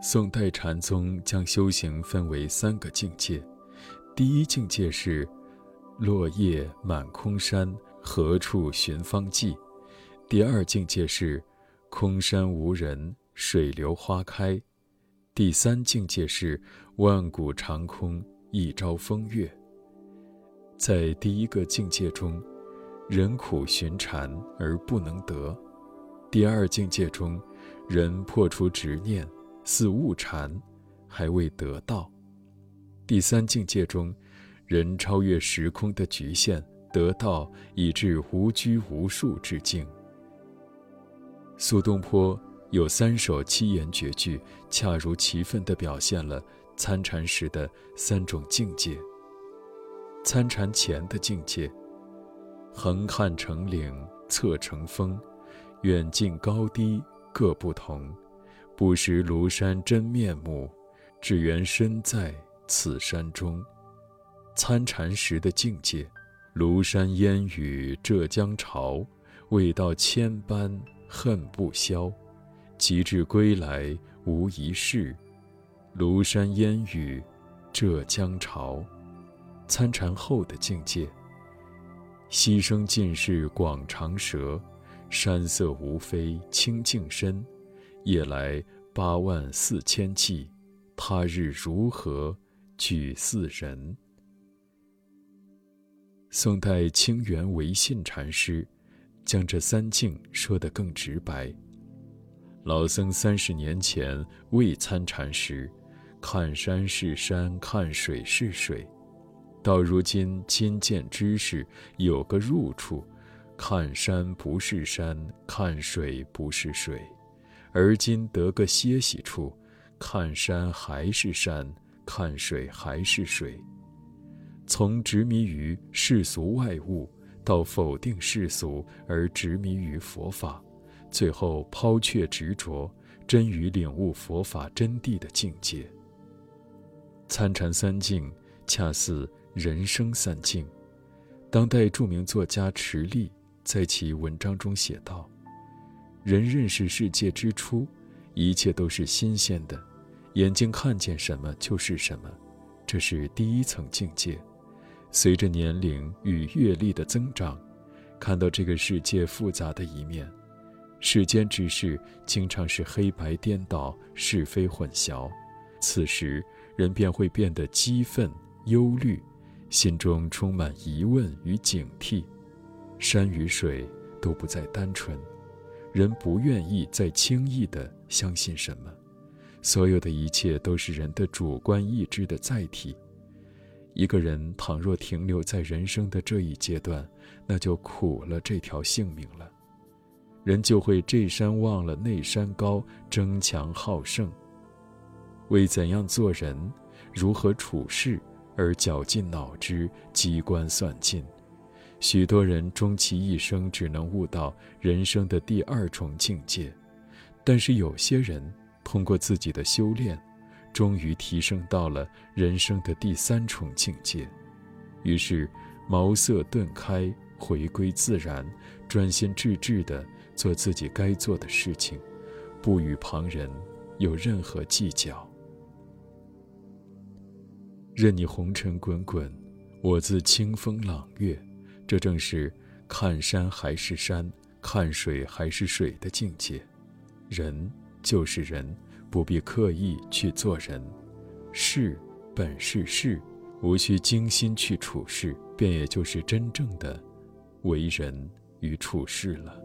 宋代禅宗将修行分为三个境界，第一境界是“落叶满空山，何处寻芳迹”；第二境界是“空山无人，水流花开”；第三境界是“万古长空，一朝风月”。在第一个境界中，人苦寻禅而不能得；第二境界中，人破除执念。似悟禅，还未得道；第三境界中，人超越时空的局限，得道以至无拘无束之境。苏东坡有三首七言绝句，恰如其分地表现了参禅时的三种境界。参禅前的境界：横看成岭侧成峰，远近高低各不同。不识庐山真面目，只缘身在此山中。参禅时的境界，庐山烟雨浙江潮，未到千般恨不消。及至归来无一事，庐山烟雨浙江潮。参禅后的境界，溪声尽是广长舌，山色无非清净身。夜来八万四千骑，他日如何举四人？宋代清源维信禅师将这三境说得更直白。老僧三十年前未参禅时，看山是山，看水是水；到如今亲见知识，有个入处，看山不是山，看水不是水。而今得个歇息处，看山还是山，看水还是水。从执迷于世俗外物，到否定世俗而执迷于佛法，最后抛却执着，真于领悟佛法真谛的境界。参禅三境，恰似人生三境。当代著名作家池莉在其文章中写道。人认识世界之初，一切都是新鲜的，眼睛看见什么就是什么，这是第一层境界。随着年龄与阅历的增长，看到这个世界复杂的一面，世间之事经常是黑白颠倒、是非混淆，此时人便会变得激愤、忧虑，心中充满疑问与警惕，山与水都不再单纯。人不愿意再轻易地相信什么，所有的一切都是人的主观意志的载体。一个人倘若停留在人生的这一阶段，那就苦了这条性命了。人就会这山忘了那山高，争强好胜，为怎样做人、如何处事而绞尽脑汁、机关算尽。许多人终其一生只能悟到人生的第二重境界，但是有些人通过自己的修炼，终于提升到了人生的第三重境界，于是茅塞顿开，回归自然，专心致志地做自己该做的事情，不与旁人有任何计较。任你红尘滚滚，我自清风朗月。这正是看山还是山，看水还是水的境界。人就是人，不必刻意去做人；事本是事，无需精心去处事，便也就是真正的为人与处事了。